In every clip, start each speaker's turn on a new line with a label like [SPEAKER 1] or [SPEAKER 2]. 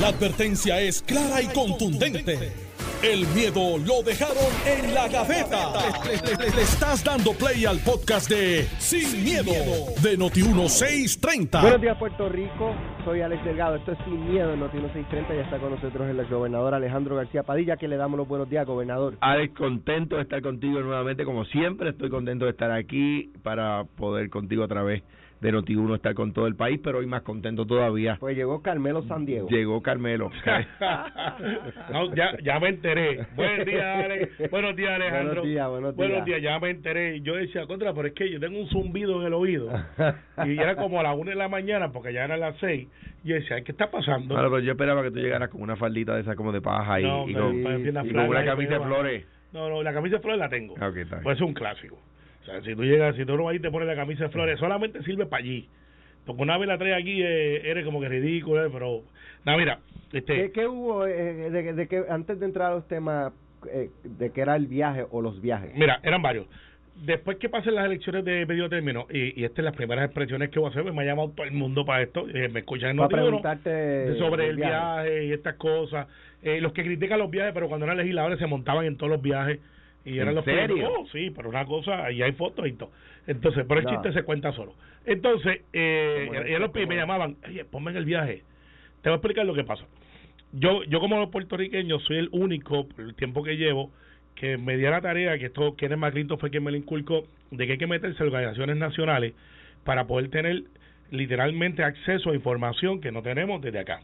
[SPEAKER 1] La advertencia es clara y contundente. El miedo lo dejaron en la gaveta. Le, le- le estás dando play al podcast de Sin, miedo, de Noti1630.
[SPEAKER 2] Buenos días, Puerto Rico. Soy Alex Delgado. Esto es Sin Miedo en Noti 630. Ya está con nosotros el gobernador Alejandro García Padilla, que le damos los buenos días, gobernador.
[SPEAKER 3] Alex, contento de estar contigo nuevamente, como siempre, estoy contento de estar aquí para poder contigo a través de Noti1 estar con todo el país, pero hoy más contento todavía.
[SPEAKER 2] Pues llegó Carmelo San Diego.
[SPEAKER 3] Llegó Carmelo.
[SPEAKER 4] No, ya, ya me enteré. Buenos días, Alex. Buenos días, Alejandro.
[SPEAKER 2] Buenos días, buenos días.
[SPEAKER 4] ya me enteré. Yo decía, contra, pero es que yo tengo un zumbido en el oído. Y era como a las una de la mañana, porque ya eran las seis. Y yo decía, ¿qué está pasando?
[SPEAKER 3] Bueno, pero yo esperaba que tú llegaras con una faldita de esa como de paja y,
[SPEAKER 4] No,
[SPEAKER 3] y con, y con una camisa de flores.
[SPEAKER 4] No, no, la camisa de flores la tengo.
[SPEAKER 3] Ah, ok, está bien.
[SPEAKER 4] Pues es un clásico. O sea, si tú llegas, si tú no vas y te pones la camisa de flores, solamente sirve para allí. Porque una vez la traes aquí, eh, eres como que ridículo, eh, pero... No, mira, este...
[SPEAKER 2] ¿Qué, qué hubo eh, de, de que antes de entrar a los temas eh, de que era el viaje o los viajes?
[SPEAKER 4] Mira, eran varios. Después que pasen las elecciones de medio término, y, y estas son las primeras expresiones que voy a hacer, pues me ha llamado todo el mundo para esto, eh, me escuchan en
[SPEAKER 2] Para
[SPEAKER 4] Noti1,
[SPEAKER 2] preguntarte
[SPEAKER 4] de- sobre el
[SPEAKER 2] viaje.
[SPEAKER 4] viaje. y estas cosas. Eh, los que critican los viajes, pero cuando eran legisladores se montaban en todos los viajes. Y eran
[SPEAKER 3] ¿En
[SPEAKER 4] los
[SPEAKER 3] serio?
[SPEAKER 4] Oh, sí, pero una cosa, y hay fotos y todo. Entonces, pero el
[SPEAKER 2] No.
[SPEAKER 4] chiste se cuenta solo. Entonces, eh, y- los
[SPEAKER 2] esto,
[SPEAKER 4] me llamaban, oye, ponme en el viaje. Te voy a explicar lo que pasa. Yo, yo como puertorriqueño soy el único, por el tiempo que llevo, que me dio la tarea, que esto Kenneth McClinton fue quien me lo inculcó, de que hay que meterse en organizaciones nacionales para poder tener literalmente acceso a información que no tenemos desde acá.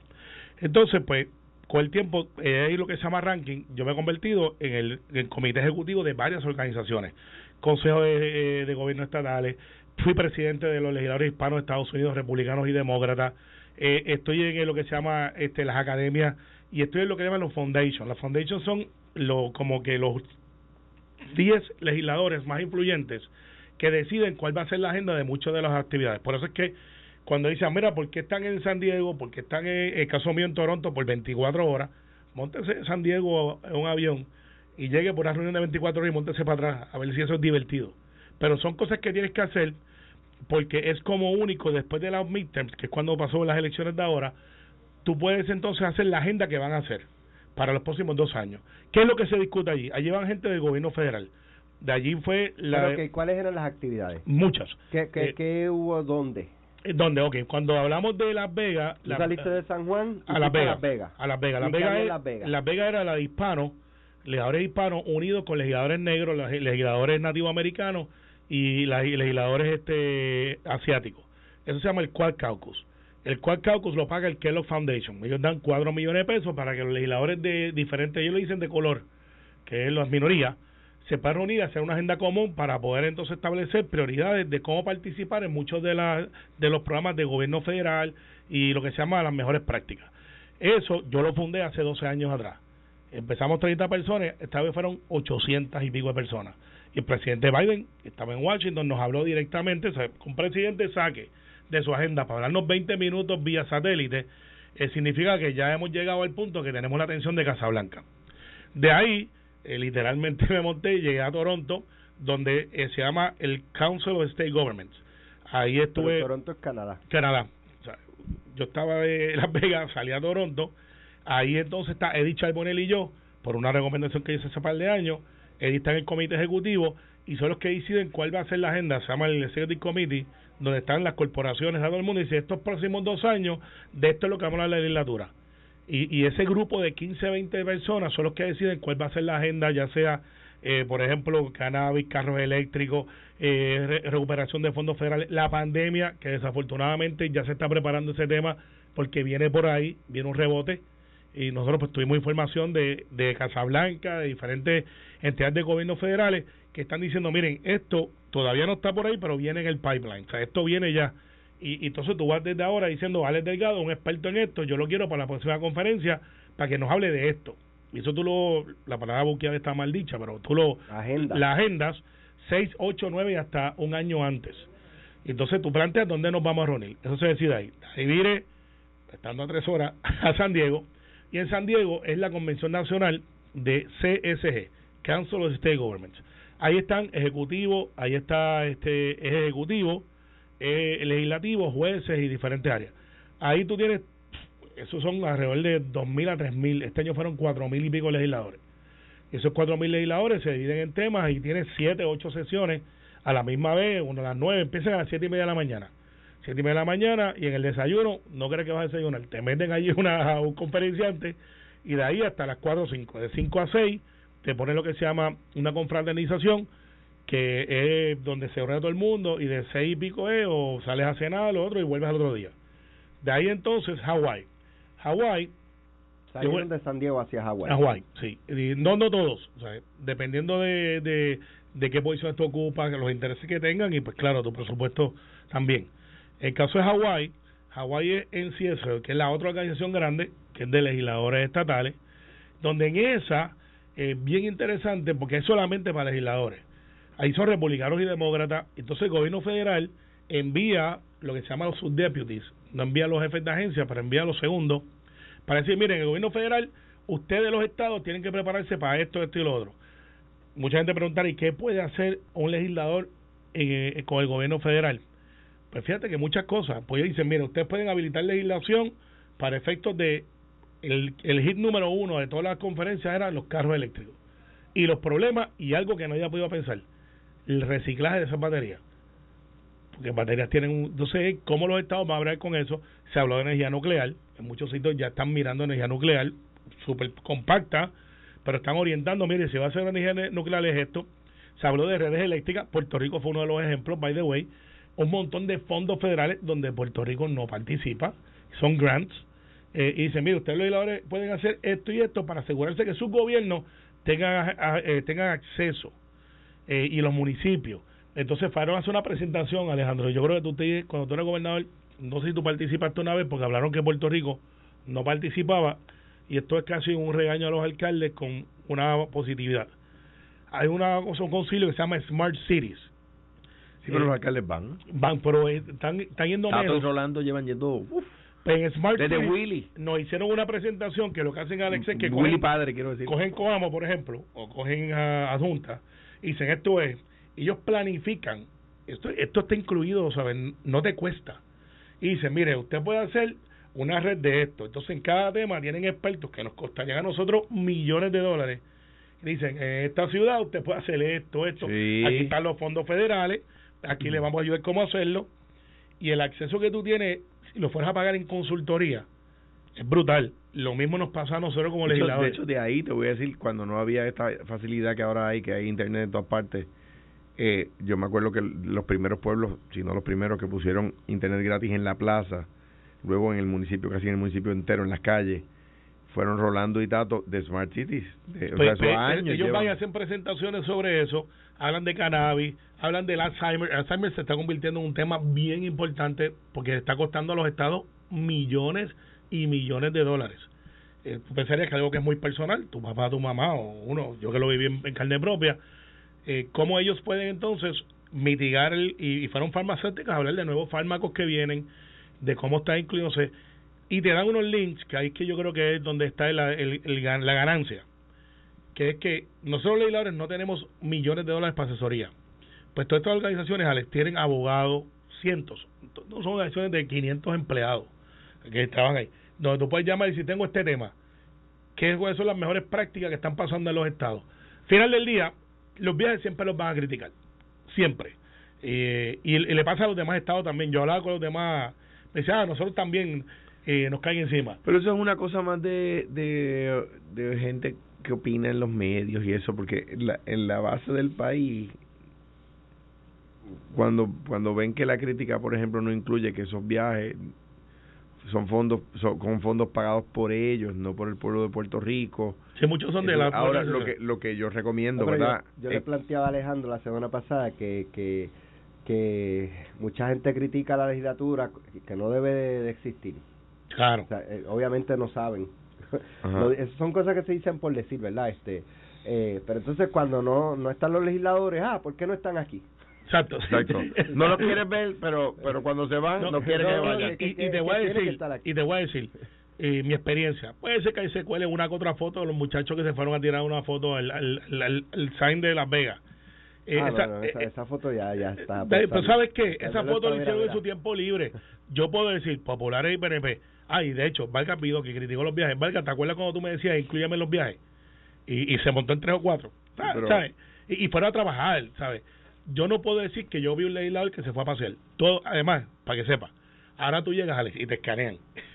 [SPEAKER 4] Entonces, pues, con el tiempo, eh, lo que se llama ranking, yo me he convertido en el, comité ejecutivo de varias organizaciones, Consejo de, eh, de Gobierno Estatales, fui presidente de los legisladores hispanos de Estados Unidos, republicanos y demócratas, eh, estoy en lo que se llama este, las academias y estoy en lo que llaman los foundations. Las foundations son lo, como que los 10 legisladores más influyentes que deciden cuál va a ser la agenda de muchas de las actividades. Por eso es que cuando dicen, mira, ¿por qué están en San Diego? ¿Por qué están en el caso mío en Toronto por 24 horas? Móntese en San Diego en un avión y llegue por una reunión de 24 horas y móntese para atrás a ver si eso es divertido. Pero son cosas que tienes que hacer porque es como único después de las midterms, que es cuando pasó las elecciones de ahora, tú puedes entonces hacer la agenda que van a hacer para los próximos dos años. ¿Qué es lo que se discute allí? Allí van gente del gobierno federal. De allí fue la...
[SPEAKER 2] Pero, ok, ¿Cuáles eran las actividades?
[SPEAKER 4] Muchas.
[SPEAKER 2] ¿Qué, qué,
[SPEAKER 4] Eh,
[SPEAKER 2] qué hubo dónde?
[SPEAKER 4] Eh, ¿Dónde? Ok, cuando hablamos de Las Vegas...
[SPEAKER 2] ¿Tú
[SPEAKER 4] la-
[SPEAKER 2] saliste de San Juan
[SPEAKER 4] a Las Vegas. A Las Vegas.
[SPEAKER 2] ¿Y
[SPEAKER 4] Las Vegas, es-
[SPEAKER 2] Las Vegas?
[SPEAKER 4] Las Vegas era la de hispanos, legisladores hispanos unidos con legisladores negros, legisladores nativoamericanos y legisladores este asiáticos. Eso se llama el Quad Caucus. El Quad Caucus lo paga el Kellogg Foundation. Ellos dan 4 millones de pesos para que los legisladores de diferentes, ellos le dicen de color, que es las minorías, se puedan reunir hacer una agenda común para poder entonces establecer prioridades de cómo participar en muchos de, de los programas de gobierno federal y lo que se llama las mejores prácticas. Eso yo lo fundé hace 12 años atrás. Empezamos 30 personas, esta vez fueron 800 y pico de personas. Y el presidente Biden, que estaba en Washington, nos habló directamente, o sea, un presidente saque de su agenda para hablarnos 20 minutos vía satélite, eh, significa que ya hemos llegado al punto que tenemos la atención de Casablanca. De ahí, eh, literalmente me monté y llegué a Toronto, donde eh, se llama el Council of State Governments. Ahí
[SPEAKER 2] Pero
[SPEAKER 4] estuve...
[SPEAKER 2] Toronto es Canadá.
[SPEAKER 4] Canadá. O sea, yo estaba de Las Vegas, salí a Toronto. Ahí entonces está Edith Charbonel y yo, por una recomendación que hice hace par de años. Edith está en el comité ejecutivo y son los que deciden cuál va a ser la agenda. Se llama el Executive Committee, donde están las corporaciones, a todo el mundo. Y dice: estos próximos dos años, de esto es lo que vamos a la legislatura. Y, y ese grupo de 15, 20 personas son los que deciden cuál va a ser la agenda, ya sea, eh, por ejemplo, cannabis, carros eléctricos, eh, re- recuperación de fondos federales, la pandemia, que desafortunadamente ya se está preparando ese tema porque viene por ahí, viene un rebote. Y nosotros pues tuvimos información de, de Casablanca, de diferentes entidades de gobierno federales que están diciendo, miren, esto todavía no está por ahí, pero viene en el pipeline, o sea, esto viene ya. Y, y entonces tú vas desde ahora diciendo, Alex Delgado, un experto en esto, yo lo quiero para la próxima conferencia, para que nos hable de esto. Y eso tú lo, la palabra buqueada está mal dicha, pero tú lo,
[SPEAKER 2] Agenda.
[SPEAKER 4] la agendas 6, 8, 9 y hasta un año antes. Y entonces tú planteas dónde nos vamos a reunir. Eso se decide ahí. Ahí vire, estando a tres horas, a San Diego. Y en San Diego es la Convención Nacional de CSG, Council of State Governments. Ahí están ejecutivos, ahí está este es ejecutivo, eh, legislativo, jueces y diferentes áreas. Ahí tú tienes esos son alrededor de 2.000 a 3.000. Este año fueron 4.000 y pico legisladores. Esos 4.000 legisladores se dividen en temas y tienen 7, 8 sesiones a la misma vez, una a las 9, empiezan a las 7 y media de la mañana. 7 y media de la mañana y en el desayuno, no crees que vas a desayunar, te meten allí una, un conferenciante y de ahí hasta las 4 o 5. De 5 a 6 te ponen lo que se llama una confraternización que es donde se reúne todo el mundo y de 6 y pico es o sales a cenar lo otro y vuelves al otro día. De ahí entonces Hawái. Hawái
[SPEAKER 2] Salieron de San Diego hacia Hawái.
[SPEAKER 4] Hawái, sí. no, no todos. O sea, dependiendo de, de, de qué posición esto ocupa, los intereses que tengan y pues claro, tu presupuesto también. El caso de Hawái, Hawái es en CSO, que es la otra organización grande, que es de legisladores estatales, donde en esa es bien interesante porque es solamente para legisladores. Ahí son republicanos y demócratas. Entonces el gobierno federal envía lo que se llama los subdeputies, no envía a los jefes de agencia, pero envía a los segundos para decir, miren, el gobierno federal, ustedes los estados tienen que prepararse para esto, esto y lo otro. Mucha gente preguntará, ¿y qué puede hacer un legislador eh, con el gobierno federal? Pues fíjate que muchas cosas. Pues dicen, miren, ustedes pueden habilitar legislación para efectos de el, el hit número uno de todas las conferencias eran los carros eléctricos. Y los problemas, y algo que no había podido pensar, el reciclaje de esas baterías que baterías tienen un... Entonces, ¿cómo los estados van a hablar con eso? Se habló de energía nuclear, en muchos sitios ya están mirando energía nuclear, súper compacta, pero están orientando, mire, si va a ser energía nuclear es esto. Se habló de redes eléctricas, Puerto Rico fue uno de los ejemplos, by the way, un montón de fondos federales donde Puerto Rico no participa, son grants, eh, y dicen, mire, ustedes los legisladores pueden hacer esto y esto para asegurarse que sus gobiernos tengan, eh, tengan acceso, eh, y los municipios entonces fueron a hacer una presentación, Alejandro. Yo creo que tú te, cuando tú eres gobernador, no sé si tú participaste una vez, porque hablaron que Puerto Rico no participaba, y esto es casi un regaño a los alcaldes con una positividad. Hay una, un concilio que se llama Smart Cities.
[SPEAKER 3] Sí, pero los eh, alcaldes van.
[SPEAKER 4] Van, pero están, están yendo
[SPEAKER 3] Tato y Rolando llevan yendo... Uf,
[SPEAKER 4] pues en Smart
[SPEAKER 3] desde Willy.
[SPEAKER 4] Nos hicieron una presentación que lo que hacen Alex es que
[SPEAKER 3] Willy padre, quiero decir.
[SPEAKER 4] cogen Coamo, por ejemplo, o cogen a, Junta, y dicen esto es ellos planifican, esto, esto está incluido, ¿saben? No te cuesta. Y dicen, mire, usted puede hacer una red de esto. Entonces, en cada tema tienen expertos que nos costarían a nosotros millones de dólares. dicen, en esta ciudad usted puede hacer esto, esto. Aquí están los fondos federales, aquí le vamos a ayudar cómo hacerlo. Y el acceso que tú tienes, si lo fueras a pagar en consultoría, es brutal. Lo mismo nos pasa a nosotros como legisladores.
[SPEAKER 3] De hecho, de ahí te voy a decir, cuando no había esta facilidad que ahora hay, que hay internet en todas partes, eh, yo me acuerdo que los primeros pueblos, si no los primeros que pusieron internet gratis en la plaza, luego en el municipio, casi en el municipio entero, en las calles, fueron Rolando y Tato de Smart Cities. De,
[SPEAKER 4] pues, pues, ellos van y hacen presentaciones sobre eso, hablan de cannabis, hablan del Alzheimer. Alzheimer se está convirtiendo en un tema bien importante porque está costando a los estados millones y millones de dólares. Eh, pensarías que algo que es muy personal, tu papá, tu mamá o uno, yo que lo viví en carne propia, eh, cómo ellos pueden entonces mitigar el, y, fueron farmacéuticas hablar de nuevos fármacos que vienen, de cómo está incluido, y te dan unos links, que ahí que yo creo que es donde está la, la ganancia, que es que nosotros legisladores no tenemos millones de dólares para asesoría. Pues todas estas organizaciones, Alex, tienen abogados, cientos, no son organizaciones de 500 empleados que trabajan ahí, donde tú puedes llamar y si tengo este tema, ¿qué son las mejores prácticas que están pasando en los estados? Final del día, los viajes siempre los van a criticar, siempre. Eh, y, le pasa a los demás estados también. Yo hablaba con los demás, me decía, ah, nosotros también eh, nos caen encima.
[SPEAKER 3] Pero eso es una cosa más de, de, gente que opina en los medios y eso, porque la, en la base del país, cuando, cuando ven que la crítica, por ejemplo, no incluye que esos viajes son fondos son, con fondos pagados por ellos, no por el pueblo de Puerto Rico.
[SPEAKER 4] Sí, muchos son de la
[SPEAKER 3] Ahora lo que lo que yo recomiendo, ¿verdad?
[SPEAKER 2] Yo, le planteaba a Alejandro la semana pasada que que que mucha gente critica la legislatura que no debe de, existir.
[SPEAKER 4] Claro.
[SPEAKER 2] Eh, obviamente no saben. son cosas que se dicen por decir, ¿verdad? Este eh, pero entonces cuando no no están los legisladores, ah, ¿por qué no están aquí?
[SPEAKER 4] Exacto.
[SPEAKER 3] Exacto. No lo quieres ver, pero pero cuando se van, no, quieren que vayan.
[SPEAKER 4] Y, te voy a decir, y te voy a decir, mi experiencia. Puede ser que ahí se cuele una que otra foto de los muchachos que se fueron a tirar una foto al, al, sign de Las Vegas.
[SPEAKER 2] Eh, ah, esa, eh, esa, foto ya, ya está.
[SPEAKER 4] Pero ¿sabes qué? Esa foto la hicieron en su tiempo libre. Yo puedo decir, populares y PNP, Ah, y de hecho, Valga pidió que criticó los viajes. Valga, ¿te acuerdas cuando tú me decías, incluyame los viajes? Y, y se montó en tres o cuatro. ¿Sabes? Y, y fuera a trabajar, ¿sabes? Yo no puedo decir que yo vi un legislador que se fue a pasear. Todo, además, para que sepa, ahora tú llegas, Alex, y te escanean.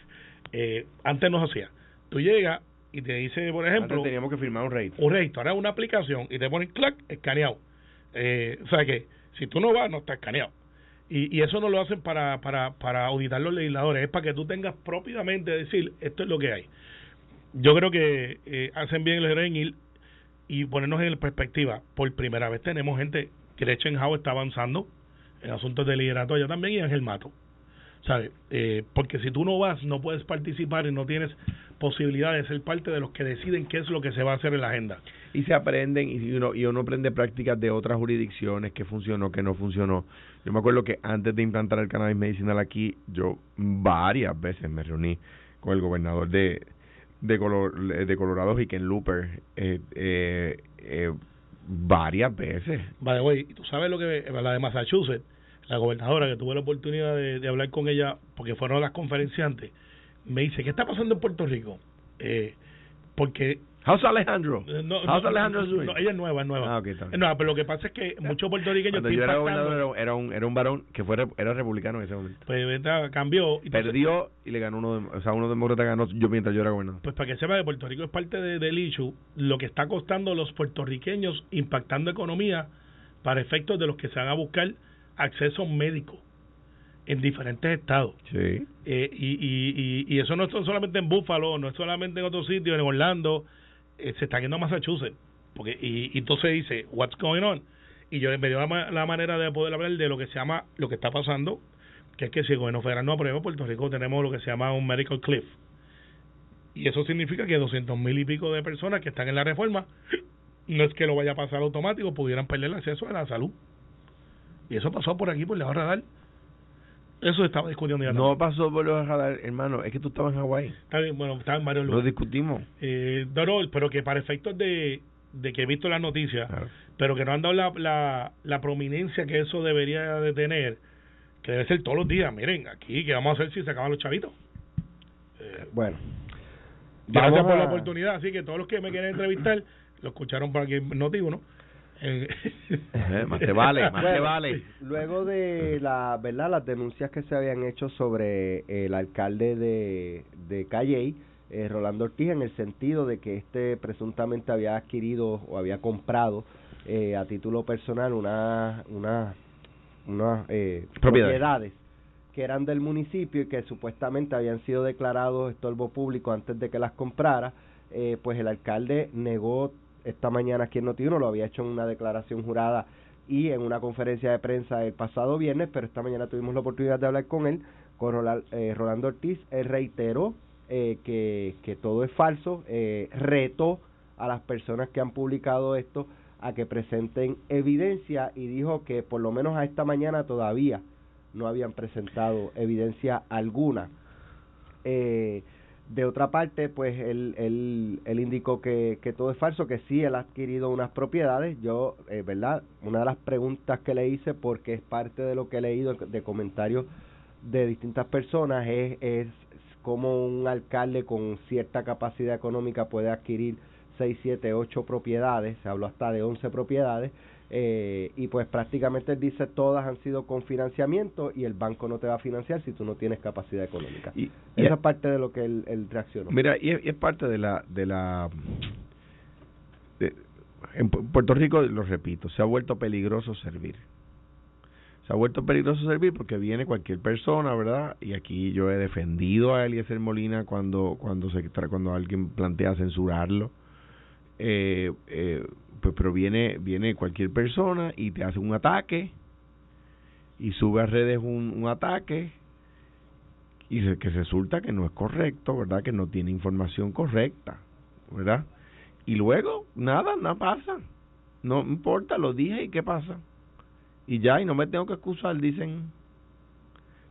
[SPEAKER 4] Eh, antes no se hacía. Tú llegas y te dice, por ejemplo...
[SPEAKER 3] Antes teníamos que firmar un rate.
[SPEAKER 4] Un rate. Ahora es una aplicación y te ponen clac, escaneado. Eh, o sea que si tú no vas, no está escaneado. Y, y eso no lo hacen para, para, para auditar los legisladores, es para que tú tengas propiamente decir, esto es lo que hay. Yo creo que eh, hacen bien el en ir y ponernos en perspectiva. Por primera vez tenemos gente, Gretchen Howe está avanzando en asuntos de liderato allá también y Ángel Mato. ¿Sabes? Eh, porque si tú no vas, no puedes participar y no tienes posibilidad de ser parte de los que deciden qué es lo que se va a hacer en la agenda.
[SPEAKER 3] Y se aprenden, y uno, y uno aprende prácticas de otras jurisdicciones, que funcionó, que no funcionó. Yo me acuerdo que antes de implantar el cannabis medicinal aquí, yo varias veces me reuní con el gobernador de, de, Color, de Colorado, Ken Looper, eh, eh, eh, varias veces.
[SPEAKER 4] Vale, güey, tú sabes lo que la de Massachusetts, la gobernadora que tuve la oportunidad de, de hablar con ella, porque fueron las conferenciantes, me dice, ¿qué está pasando en Puerto Rico? Eh, porque
[SPEAKER 3] How's Alejandro?
[SPEAKER 4] Eh, no,
[SPEAKER 3] How's
[SPEAKER 4] no,
[SPEAKER 3] Alejandro
[SPEAKER 4] no,
[SPEAKER 3] doing?
[SPEAKER 4] no, ella es nueva, es nueva.
[SPEAKER 3] Ah, ok, está bien.
[SPEAKER 4] Es nueva, pero lo que pasa es que muchos puertorriqueños
[SPEAKER 3] Cuando yo era gobernador era, un era un varón que fuera era republicano en ese momento.
[SPEAKER 4] pues cambió. y
[SPEAKER 3] Perdió y le ganó uno, de, o sea, uno demócrata ganó yo mientras yo era gobernador.
[SPEAKER 4] Pues para que sepa que Puerto Rico es parte de, del issue, lo que está costando a los puertorriqueños impactando economía para efectos de los que se van a buscar acceso médico en diferentes estados.
[SPEAKER 3] Sí.
[SPEAKER 4] Eh, y, y, y, y eso no es solamente en Buffalo, no es solamente en otros sitios, en Orlando, eh, se está yendo a Massachusetts. Porque, y, entonces dice, what's going on? Y yo me dio la, la manera de poder hablar de lo que se llama, lo que está pasando, que es que si el gobierno federal no aprueba, Puerto Rico tenemos lo que se llama un medical cliff. Y eso significa que 200 mil y pico de personas que están en la reforma, no es que lo vaya a pasar automático, pudieran perder el acceso a la salud. Y eso pasó por aquí, por la radar. Eso estaba discutiendo ya
[SPEAKER 3] No pasó por los radar, hermano, es que tú estabas en Hawái.
[SPEAKER 4] Está bien, bueno, está en varios
[SPEAKER 3] Lo
[SPEAKER 4] lugares.
[SPEAKER 3] discutimos.
[SPEAKER 4] Eh, no, no, pero que para efectos de, de que he visto las noticias,
[SPEAKER 3] Claro.
[SPEAKER 4] pero que no han dado la, la, la prominencia que eso debería de tener, que debe ser todos los días. Miren, aquí, ¿qué vamos a hacer si se acaban los chavitos? Eh,
[SPEAKER 2] Bueno.
[SPEAKER 4] gracias por la oportunidad. Así que todos los que me quieren entrevistar, lo escucharon por aquí en Noti ¿no? Eh,
[SPEAKER 3] Eh, más te vale, más te vale.
[SPEAKER 2] Luego de la, ¿verdad? las denuncias que se habían hecho sobre el alcalde de, de Calley, eh, Rolando Ortiz, en el sentido de que este presuntamente había adquirido o había comprado eh, a título personal una, una, unas eh,
[SPEAKER 3] Propiedades.
[SPEAKER 2] propiedades que eran del municipio y que supuestamente habían sido declarados estorbo público antes de que las comprara, eh, pues el alcalde negó esta mañana aquí en Notiuno, lo había hecho en una declaración jurada y en una conferencia de prensa el pasado viernes, pero esta mañana tuvimos la oportunidad de hablar con él, con eh, Rolando Ortiz, él reiteró eh, que, que todo es falso, eh, retó a las personas que han publicado esto a que presenten evidencia y dijo que por lo menos a esta mañana todavía no habían presentado evidencia alguna. Eh, de otra parte, pues él, él, él indicó que, que todo es falso, que sí, él ha adquirido unas propiedades. Yo, eh, ¿verdad? Una de las preguntas que le hice, porque es parte de lo que he leído de comentarios de distintas personas, es, es cómo un alcalde con cierta capacidad económica puede adquirir 6, 7, 8 propiedades, se habló hasta de 11 propiedades, eh, y pues prácticamente él dice todas han sido con financiamiento y el banco no te va a financiar si tú no tienes capacidad económica.
[SPEAKER 3] Y, y-
[SPEAKER 2] Esa es parte de lo que él, él reaccionó.
[SPEAKER 3] Mira, y es, parte de la de la de- en Pu- Puerto Rico, lo repito, se ha vuelto peligroso servir. Se ha vuelto peligroso servir porque viene cualquier persona, ¿verdad? Y aquí yo he defendido a Eliezer Molina cuando cuando se cuando alguien plantea censurarlo. Eh, eh, pues pero viene viene cualquier persona y te hace un ataque y sube a redes un, un ataque y se- que resulta que no es correcto, ¿verdad? Que no tiene información correcta, ¿verdad? Y luego, nada, nada pasa. No importa, lo dije y qué pasa. Y ya, y no me tengo que excusar, dicen.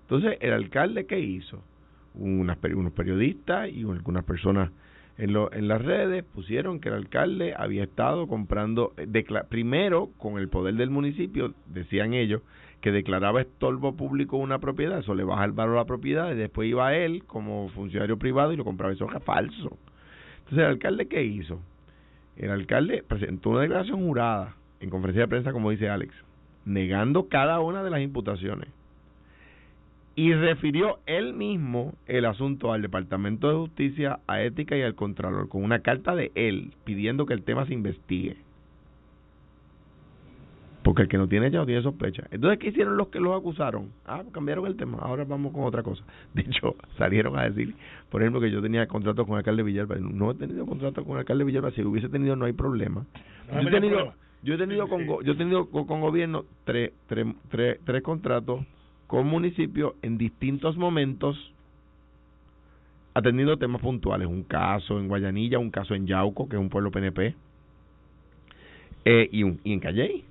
[SPEAKER 3] Entonces, el alcalde, ¿qué hizo? Unas, unos periodistas y algunas personas en, en las redes pusieron que el alcalde había estado comprando, eh, primero con el poder del municipio, decían ellos, que declaraba estorbo público una propiedad, eso le baja el valor a la propiedad y después iba él como funcionario privado y lo compraba, eso es falso. Entonces, ¿el alcalde qué hizo? El alcalde presentó una declaración jurada en conferencia de prensa, como dice Alex, negando cada una de las imputaciones y refirió él mismo el asunto al Departamento de Justicia, a Ética y al Contralor, con una carta de él pidiendo que el tema se investigue. Porque el que no tiene ya no tiene sospecha. Entonces, ¿qué hicieron los que los acusaron? Ah, cambiaron el tema, ahora vamos con otra cosa. De hecho, salieron a decir, por ejemplo, que yo tenía contrato con el alcalde Villalba. No he tenido contrato con el alcalde Villalba, si hubiese tenido no hay problema. yo, he tenido, yo he tenido con, yo he tenido con, con gobierno tres, tres, tres, tres contratos con municipios en distintos momentos atendiendo temas puntuales. Un caso en Guayanilla, un caso en Yauco, que es un pueblo PNP, eh, y, un, y en Calley.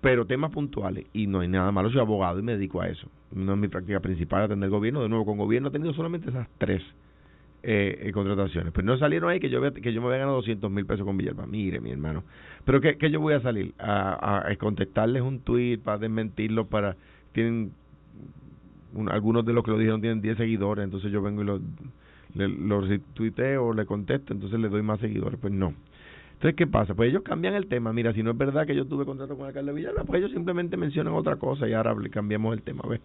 [SPEAKER 3] Pero temas puntuales. Y no hay nada malo, soy abogado y me dedico a eso. No es mi práctica principal atender gobierno. De nuevo, con gobierno he tenido solamente esas tres eh, eh, contrataciones. Pero no salieron ahí que yo, que yo me había ganado 200 mil pesos con Villalba. Mire, mi hermano. Pero que, que yo voy a salir a, a, contestarles un tuit para desmentirlo, para tienen algunos de los que lo dijeron tienen 10 seguidores, entonces yo vengo y los lo tuiteo o le contesto, entonces le doy más seguidores, pues no. Entonces, ¿qué pasa? Pues ellos cambian el tema. Mira, si no es verdad que yo tuve contrato con el alcalde de Villalba, pues ellos simplemente mencionan otra cosa y ahora cambiamos el tema, ¿ves?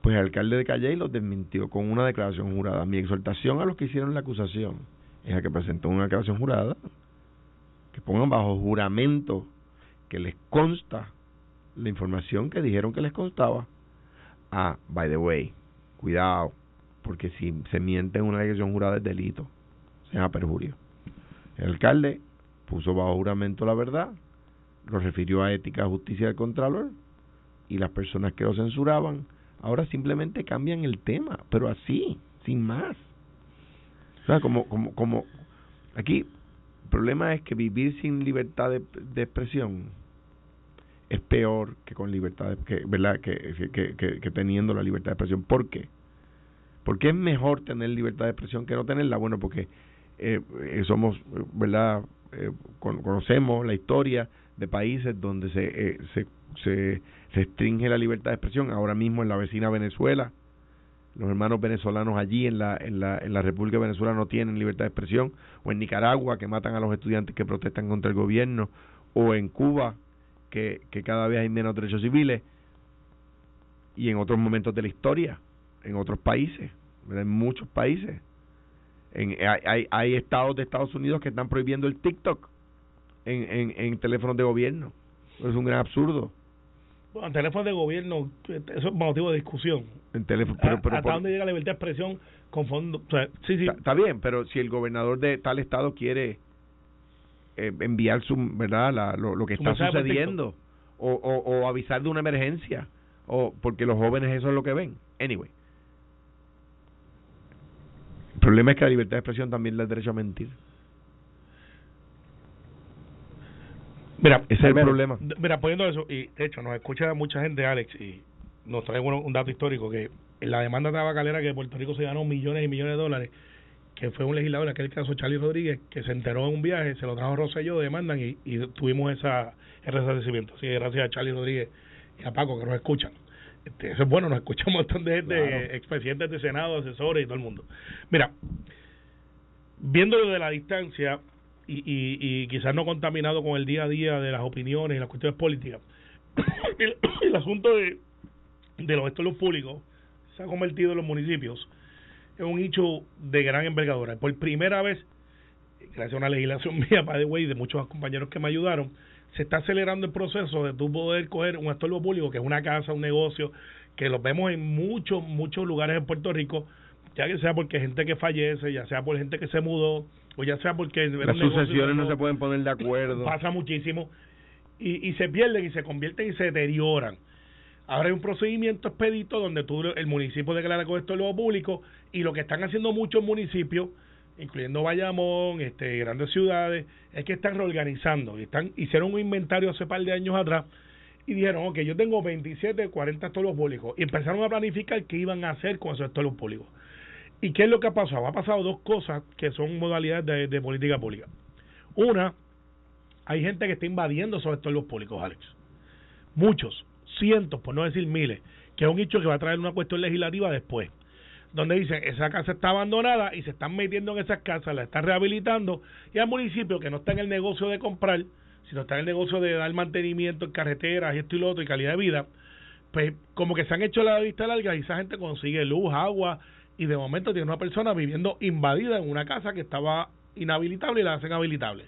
[SPEAKER 3] Pues el alcalde de Calle los desmintió con una declaración jurada. Mi exhortación a los que hicieron la acusación es a que presentó una declaración jurada, que pongan bajo juramento que les consta la información que dijeron que les constaba Ah, by the way, cuidado, porque si se miente en una elección jurada es delito, se llama perjurio. El alcalde puso bajo juramento la verdad, lo refirió a ética, justicia del contralor y las personas que lo censuraban ahora simplemente cambian el tema, pero así, sin más. O sea, como, como, como aquí, el problema es que vivir sin libertad de expresión es peor que con libertad, que, ¿verdad? Que, teniendo la libertad de expresión. ¿Por qué? Porque es mejor tener libertad de expresión que no tenerla. Bueno, porque eh, eh somos, ¿verdad? Eh, conocemos la historia de países donde se, eh, se, se restringe la libertad de expresión. Ahora mismo en la vecina Venezuela, los hermanos venezolanos allí en la, en la, en la República de Venezuela no tienen libertad de expresión, o en Nicaragua que matan a los estudiantes que protestan contra el gobierno, o en Cuba que, cada vez hay menos derechos civiles y en otros momentos de la historia, en otros países, en muchos países. En, hay, hay estados de Estados Unidos que están prohibiendo el TikTok en, en, en teléfonos de gobierno. Es un gran absurdo.
[SPEAKER 4] Bueno, en teléfonos de gobierno, eso es motivo de discusión.
[SPEAKER 3] En teléfono,
[SPEAKER 4] pero, ¿Hasta dónde llega la libertad de expresión con fondo? sí, sí.
[SPEAKER 3] está bien, pero si el gobernador de tal estado quiere eh, enviar su verdad La, lo, lo, que está sucediendo o, o, o, avisar de una emergencia o porque los jóvenes eso es lo que ven. Anyway. El problema es que la libertad de expresión también da derecho a mentir.
[SPEAKER 4] Mira ese es el problema. mira poniendo eso y de hecho nos escucha mucha gente Alex y nos trae un dato histórico que en la demanda tabacalera que Puerto Rico se ganó millones y millones de dólares que fue un legislador, en aquel caso Charlie Rodríguez, que se enteró en un viaje, se lo trajo Rosselló, demandan y, y tuvimos esa, ese resarcimiento. Así que gracias a Charlie Rodríguez y a Paco que nos escuchan. Este, eso es bueno, nos escucha un montón de gente, expresidentes de Senado, asesores y todo el mundo. Mira, viéndolo de la distancia y, y, y quizás no contaminado con el día a día de las opiniones y las cuestiones políticas, el, asunto de, de los estos públicos se ha convertido en los municipios es un hecho de gran envergadura. Por primera vez, gracias a una legislación mía, by the way, de muchos compañeros que me ayudaron, se está acelerando el proceso de tú poder coger un estorbo público, que es una casa, un negocio, que los vemos en muchos, muchos lugares en Puerto Rico, ya que sea porque gente que fallece, ya sea por gente que se mudó, o ya sea porque...
[SPEAKER 3] Las sucesiones no se pueden poner de acuerdo.
[SPEAKER 4] Pasa muchísimo. Y, y se pierden y se convierten y se deterioran. Ahora hay un procedimiento expedito donde tú, el municipio declara con esto lo público y lo que están haciendo muchos municipios, incluyendo Bayamón, este, grandes ciudades, es que están reorganizando. Y están hicieron un inventario hace par de años atrás y dijeron, ok, yo tengo 27, 40 estolos públicos. Y empezaron a planificar qué iban a hacer con esos estolos públicos. ¿Y qué es lo que ha pasado? Ha pasado dos cosas que son modalidades de, política pública. Una, hay gente que está invadiendo esos estorbos públicos, Alex. Muchos, cientos, por no decir miles, que es un hecho que va a traer una cuestión legislativa después. Donde dicen, esa casa está abandonada y se están metiendo en esas casas, la están rehabilitando, y al municipio que no está en el negocio de comprar, sino está en el negocio de dar mantenimiento en carreteras y esto y lo otro y calidad de vida, pues como que se han hecho la vista larga y esa gente consigue luz, agua y de momento tiene una persona viviendo invadida en una casa que estaba inhabilitable y la hacen habilitable.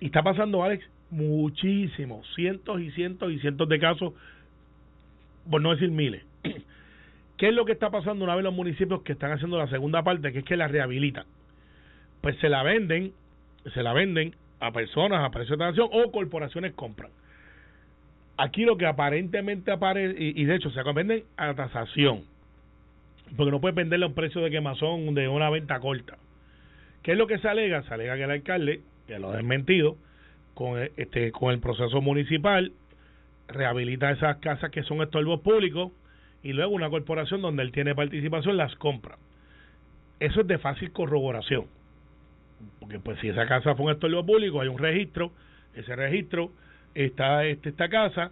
[SPEAKER 4] Y está pasando, Alex, muchísimo, cientos y cientos y cientos de casos, por no decir miles. ¿Qué es lo que está pasando una vez los municipios que están haciendo la segunda parte, que es que la rehabilitan? Pues se la venden, se la venden a personas a precio de tasación o corporaciones compran. Aquí lo que aparentemente aparece, y, de hecho se venden a tasación, porque no puedes venderle a un precio de quemazón de una venta corta. ¿Qué es lo que se alega? Se alega que el alcalde, que lo ha desmentido, con, este, con el proceso municipal, rehabilita esas casas que son estorbos públicos y luego una corporación donde él tiene participación las compra. Eso es de fácil corroboración. Porque pues si esa casa fue un estorbo público, hay un registro, ese registro está este, esta casa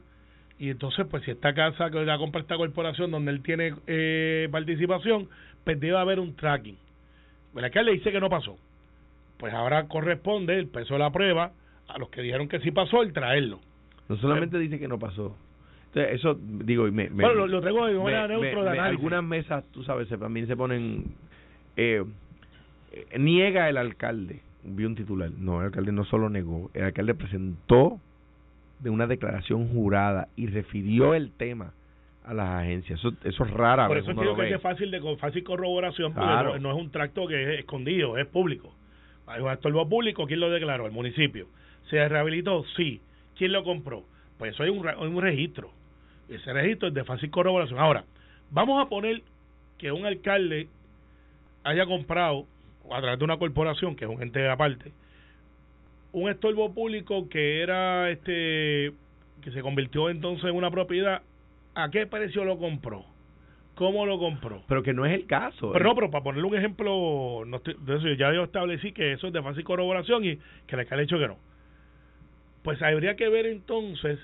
[SPEAKER 4] y entonces pues si esta casa que la compra esta corporación donde él tiene eh, participación, pues debe haber un tracking. El alcalde dice que no pasó. Pues ahora corresponde el peso de la prueba a los que dijeron que sí pasó el traerlo.
[SPEAKER 3] No solamente dice que no pasó. Entonces, eso, digo, me,
[SPEAKER 4] me bueno, lo, traigo de manera neutro de análisis.
[SPEAKER 3] Algunas mesas, tú sabes, también se ponen... Eh, eh, niega el alcalde, vi un titular, no, el alcalde no solo negó, el alcalde presentó de una declaración jurada y refirió el tema a las agencias. Eso, eso es rara.
[SPEAKER 4] Por eso digo que es fácil de fácil corroboración, porque no, es un tracto que es escondido, es público. Hay un estorbo público, ¿quién lo declaró? El municipio. ¿Se rehabilitó? Sí. ¿Quién lo compró? Pues eso hay un, un registro. Ese registro es de fácil corroboración. Ahora, vamos a poner que un alcalde haya comprado, a través de una corporación, que es un ente aparte, un estorbo público que era este que se convirtió entonces en una propiedad, ¿a qué precio lo compró? ¿Cómo lo compró?
[SPEAKER 3] Pero que no es el caso.
[SPEAKER 4] Pero no, pero para ponerle un ejemplo, no de eso, ya yo establecí que eso es de fácil corroboración y que el alcalde hecho que no. Pues habría que ver entonces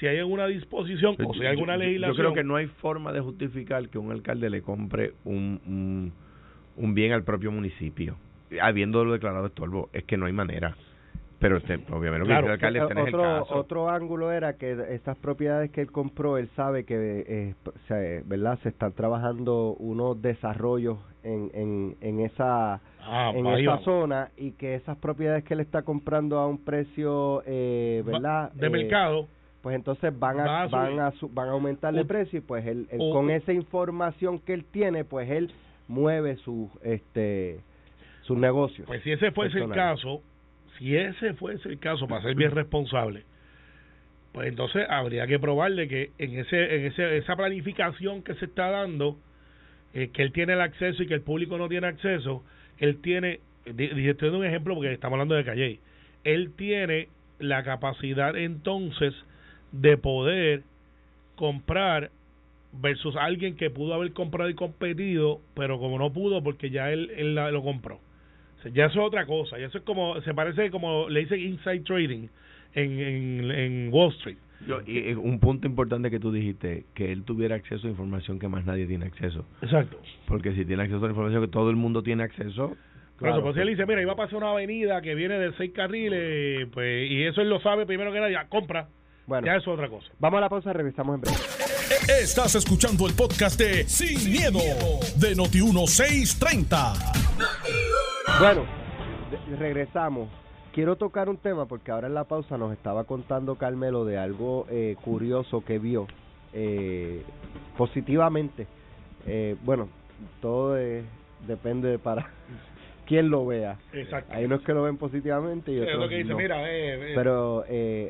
[SPEAKER 4] si hay alguna disposición o si hay alguna legislación.
[SPEAKER 3] Yo creo que no hay forma de justificar que un alcalde le compre un, un, un bien al propio municipio, habiéndolo declarado estorbo. Es que no hay manera. Pero este, obviamente
[SPEAKER 2] claro, el alcalde otro, el caso. otro ángulo era que estas propiedades que él compró, él sabe que eh, se, ¿verdad? se están trabajando unos desarrollos en, en, en esa ah, en esa zona y que esas propiedades que él está comprando a un precio eh, ¿verdad?
[SPEAKER 4] de
[SPEAKER 2] eh,
[SPEAKER 4] mercado
[SPEAKER 2] pues entonces van a, van a van a aumentar el precio y pues él, con esa información que él tiene pues él mueve su este su negocio
[SPEAKER 4] pues si ese fuese el caso si ese fuese el caso, para ser bien responsable, pues entonces habría que probarle que en ese en ese, esa planificación que se está dando, eh, que él tiene el acceso y que el público no tiene acceso, él tiene, estoy dando un ejemplo porque estamos hablando de Calle, él tiene la capacidad entonces de poder comprar versus alguien que pudo haber comprado y competido, pero como no pudo porque ya él, él lo compró. Ya eso es otra cosa. Ya eso es como, se parece como le dicen inside trading en, en, en Wall Street.
[SPEAKER 3] y un punto importante que tú dijiste, que él tuviera acceso a información que más nadie tiene acceso.
[SPEAKER 4] Exacto.
[SPEAKER 3] Porque si tiene acceso a la información que todo el mundo tiene acceso,
[SPEAKER 4] Claro, pues si él dice, mira, iba a pasar una avenida que viene de seis carriles, pues, y eso él lo sabe primero que nadie, compra. Bueno, ya eso es otra cosa.
[SPEAKER 2] Vamos a la pausa, regresamos en breve.
[SPEAKER 1] Estás escuchando el podcast de Sin, miedo, de Noti 1630.
[SPEAKER 2] Bueno, regresamos. Quiero tocar un tema porque ahora en la pausa nos estaba contando Carmelo de algo eh, curioso que vio eh, positivamente. Eh, bueno, todo depende de para quien lo vea.
[SPEAKER 4] Exacto.
[SPEAKER 2] Hay unos que lo ven positivamente y otros no. Pero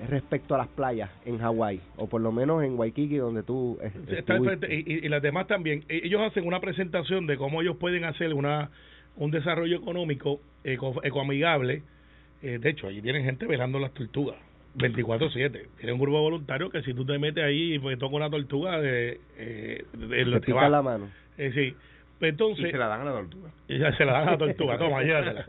[SPEAKER 2] respecto a las playas en Hawái, o por lo menos en Waikiki, donde tú
[SPEAKER 4] Está y, y las demás también, e, ellos hacen una presentación de cómo ellos pueden hacer una un desarrollo económico eco, ecoamigable. Eh, de hecho, allí tienen gente velando las tortugas. 24-7. Tiene un grupo voluntario que si tú te metes ahí y pues, toca una tortuga, de,
[SPEAKER 2] eh, de, te la mano.
[SPEAKER 4] Eh, sí. Entonces,
[SPEAKER 3] y se la dan a la tortuga.
[SPEAKER 4] Y ya se la dan a la tortuga, toma, llévatela.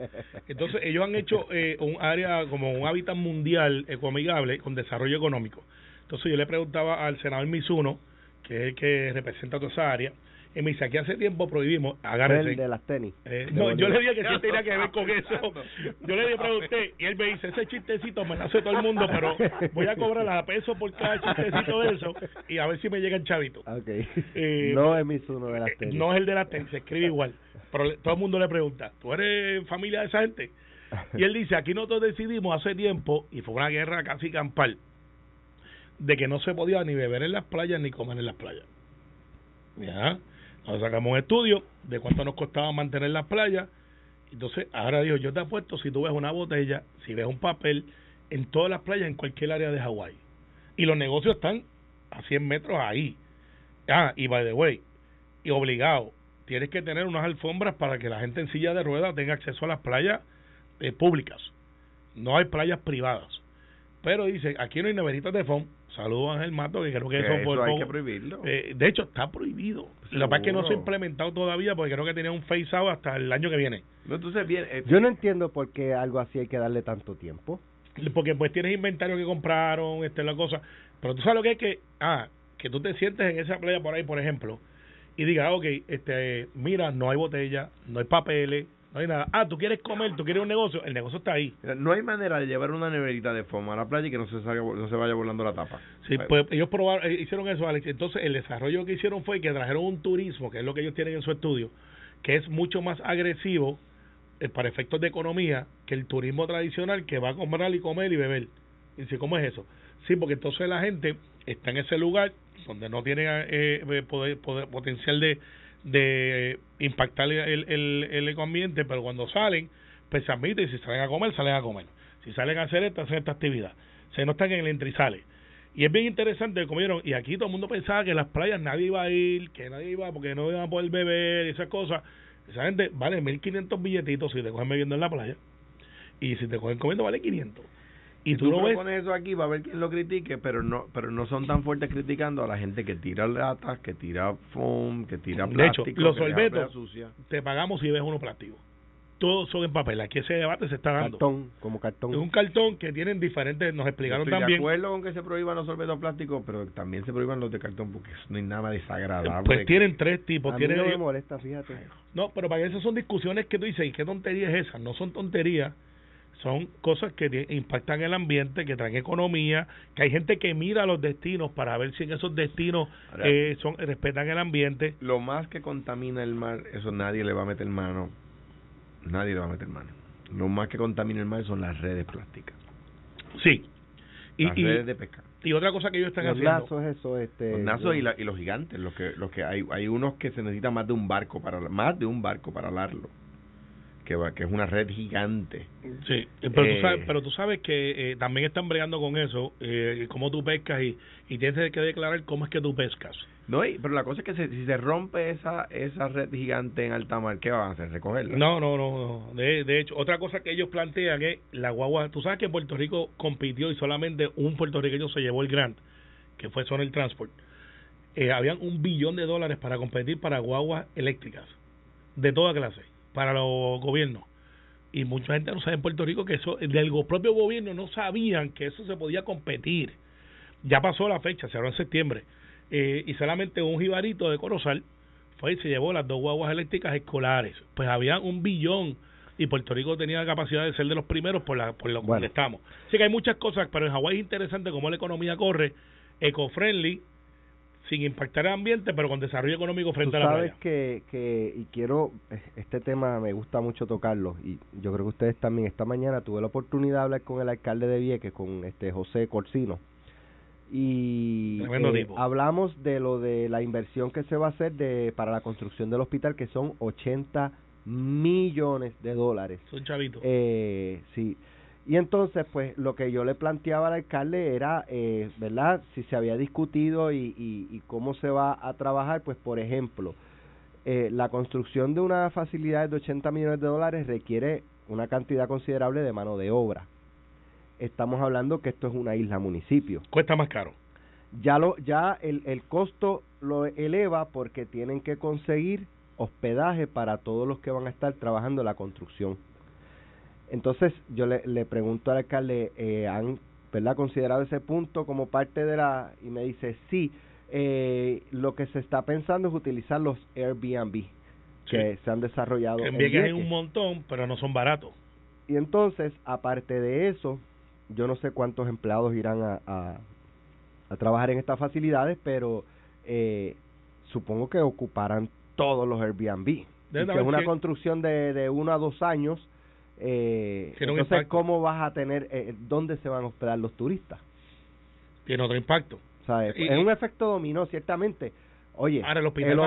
[SPEAKER 4] Entonces, ellos han hecho eh, un área como un hábitat mundial ecoamigable con desarrollo económico. Entonces, yo le preguntaba al senador Mizuno, que es el que representa toda esa área, y me dice, aquí hace tiempo prohibimos, agárrese.
[SPEAKER 2] El de las tenis.
[SPEAKER 4] Eh, no, yo le dije que sí tenía que ver con eso. Yo le pregunté y él me dice, ese chistecito me lo hace todo el mundo, pero voy a cobrar a peso por cada chistecito de eso y a ver si me llega el chavito.
[SPEAKER 2] Okay.
[SPEAKER 4] Eh,
[SPEAKER 2] no es Mizuno de las
[SPEAKER 4] eh,
[SPEAKER 2] tenis.
[SPEAKER 4] No es el de las tenis, se escribe igual. Pero todo el mundo le pregunta, ¿tú eres familia de esa gente? Y él dice, aquí nosotros decidimos hace tiempo, y fue una guerra casi campal, de que no se podía ni beber en las playas ni comer en las playas. ¿Ya? Nos sacamos un estudio de cuánto nos costaba mantener las playas. Entonces, ahora digo, yo te apuesto si tú ves una botella, si ves un papel, en todas las playas, en cualquier área de Hawái. Y los negocios están a 100 metros ahí. Ah, y by the way, y obligado, tienes que tener unas alfombras para que la gente en silla de ruedas tenga acceso a las playas eh, públicas. No hay playas privadas. Pero dice, aquí no hay neveritas de foam. Saludos a Ángel Mato, que creo que,
[SPEAKER 3] Que
[SPEAKER 4] eso,
[SPEAKER 3] hay que prohibirlo.
[SPEAKER 4] eh, de hecho, está prohibido. Lo que pasa es que no se ha implementado todavía porque creo que tenía un face out hasta el año que viene.
[SPEAKER 3] No, entonces, bien, eh,
[SPEAKER 2] Yo no entiendo por qué algo así hay que darle tanto tiempo.
[SPEAKER 4] Porque pues tienes inventario que compraron, este la cosa. Pero tú sabes lo que es que, ah, que tú te sientes en esa playa por ahí, por ejemplo, y digas, ok, este, mira, no hay botella, no hay papeles, no hay nada. Ah, tú quieres comer, tú quieres un negocio, el negocio está ahí.
[SPEAKER 3] no hay manera de llevar una neverita de foam a la playa y que no se, salga, no se vaya volando la tapa.
[SPEAKER 4] Sí,
[SPEAKER 3] Eh,
[SPEAKER 4] pues ellos probaron, eh, hicieron eso, Alex. Entonces, el desarrollo que hicieron fue que trajeron un turismo, que es lo que ellos tienen en su estudio, que es mucho más agresivo eh, para efectos de economía que el turismo tradicional que va a comprar y comer y beber. Y dice, ¿cómo es eso? Sí, porque entonces la gente está en ese lugar donde no tiene eh, eh, poder, poder- potencial de, de impactar el, el, el pero cuando salen, pues se admite, y si salen a comer, salen a comer. Si salen a hacer esta, hacen esta actividad. Se no están en el entre y sale. Y es bien interesante, como vieron, y aquí todo el mundo pensaba que en las playas nadie iba a ir, que nadie iba porque no iban a poder beber y esas cosas. Esa gente vale 1.500 billetitos si te cogen bebiendo en la playa. Y si te cogen comiendo vale 500. Y tú,
[SPEAKER 3] tú
[SPEAKER 4] no ves...
[SPEAKER 3] propones eso aquí, va a haber quien lo critique, pero no pero no son tan fuertes criticando a la gente que tira latas, que tira foam, que tira
[SPEAKER 4] De
[SPEAKER 3] plástico,
[SPEAKER 4] hecho, los sorbetos-
[SPEAKER 3] sucia.
[SPEAKER 4] Te pagamos si ves uno plástico. Todos son en papel. Aquí ese debate se está dando.
[SPEAKER 2] Cartón, como
[SPEAKER 4] Es
[SPEAKER 2] cartón.
[SPEAKER 4] un cartón que tienen diferentes, nos
[SPEAKER 3] Yo
[SPEAKER 4] explicaron
[SPEAKER 3] estoy de
[SPEAKER 4] también.
[SPEAKER 3] acuerdo con que se prohíban los sorbetos plásticos, pero también se prohíban los de cartón porque no hay nada desagradable.
[SPEAKER 4] Pues tienen tres tipos.
[SPEAKER 2] a mí
[SPEAKER 4] Tienen
[SPEAKER 2] no me molesta, fíjate.
[SPEAKER 4] No, pero para que esas son discusiones que tú dices, ¿y qué tontería es esa? No son tonterías, son cosas que impactan el ambiente, que traen economía, que hay gente que mira los destinos para ver si en esos destinos
[SPEAKER 3] Ahora-
[SPEAKER 4] eh, son respetan el ambiente.
[SPEAKER 3] Lo más que contamina el mar, eso nadie le va a meter mano. Nadie le va a meter mano. Lo más que contamina el mar son las redes plásticas.
[SPEAKER 4] Sí. Y,
[SPEAKER 3] las
[SPEAKER 4] y,
[SPEAKER 3] redes de pesca.
[SPEAKER 4] y otra cosa que ellos están
[SPEAKER 2] Los
[SPEAKER 4] haciendo.
[SPEAKER 2] lazos, eso, este...
[SPEAKER 3] Los nazos y, la- y los gigantes, los que, los que hay, hay unos que se necesita más de un barco para más de un barco para alarlo, que va, que es una red gigante.
[SPEAKER 4] Sí, pero,
[SPEAKER 3] Eh,
[SPEAKER 4] tú sabes, pero tú sabes que eh, también están bregando con eso, eh, cómo tú pescas y, y tienes que declarar cómo es que tú pescas.
[SPEAKER 3] No, y- pero la cosa es que se- si se rompe esa esa red gigante en alta mar, ¿qué van a hacer? Recogerla.
[SPEAKER 4] No, no, no. no. De, de hecho, otra cosa que ellos plantean es la guagua. Tú sabes que Puerto Rico compitió y solamente un puertorriqueño se llevó el grant, que fue Sonel Transport. Eh, habían un billón de dólares para competir para guaguas eléctricas de toda clase, para los gobiernos. Y mucha gente no sabe en Puerto Rico que eso, del propio gobierno no sabían que eso se podía competir. Ya pasó la fecha, se habló en septiembre. Eh, y solamente un jibarito de Corozal fue y se llevó las dos guaguas eléctricas escolares. Pues había un billón y Puerto Rico tenía la capacidad de ser de los primeros por, la, por lo
[SPEAKER 2] Bueno.
[SPEAKER 4] que estamos. Así que hay muchas cosas, pero en Hawái es interesante cómo la economía corre eco-friendly, sin impactar el ambiente, pero con desarrollo económico
[SPEAKER 2] Tú
[SPEAKER 4] frente a la
[SPEAKER 2] sabes
[SPEAKER 4] playa.
[SPEAKER 2] que, que, y quiero, eh, este tema me gusta mucho tocarlo, y yo creo que ustedes también, esta mañana tuve la oportunidad de hablar con el alcalde de Vieques, con este José Corsino, y eh, hablamos de lo de la inversión que se va a hacer de para la construcción del hospital, que son 80 millones de dólares.
[SPEAKER 4] Son chavitos.
[SPEAKER 2] Eh, sí. Y entonces, pues, lo que yo le planteaba al alcalde era, eh, ¿verdad? Si se había discutido y, y, y cómo se va a trabajar, pues, por ejemplo, eh, la construcción de una facilidad de 80 millones de dólares requiere una cantidad considerable de mano de obra. Estamos hablando que esto es una isla municipio.
[SPEAKER 4] Cuesta más caro.
[SPEAKER 2] Ya lo ya el, el costo lo eleva porque tienen que conseguir hospedaje para todos los que van a estar trabajando en la construcción. Entonces yo le, le pregunto al alcalde, eh, ¿han ¿verdad? considerado ese punto como parte de la... y me dice, sí, eh, lo que se está pensando es utilizar los Airbnb que se han desarrollado.
[SPEAKER 4] en Vieques hay un montón, pero no son baratos.
[SPEAKER 2] Y entonces, aparte de eso, yo no sé cuántos empleados irán a, a, trabajar en estas facilidades, pero eh, supongo que ocuparán todos los Airbnb. Que es una construcción de, de uno a dos años. Eh, entonces, ¿cómo vas a tener, eh, dónde se van a hospedar los turistas?
[SPEAKER 4] Tiene otro impacto.
[SPEAKER 2] es un efecto dominó, ciertamente. Oye,
[SPEAKER 4] el hospital,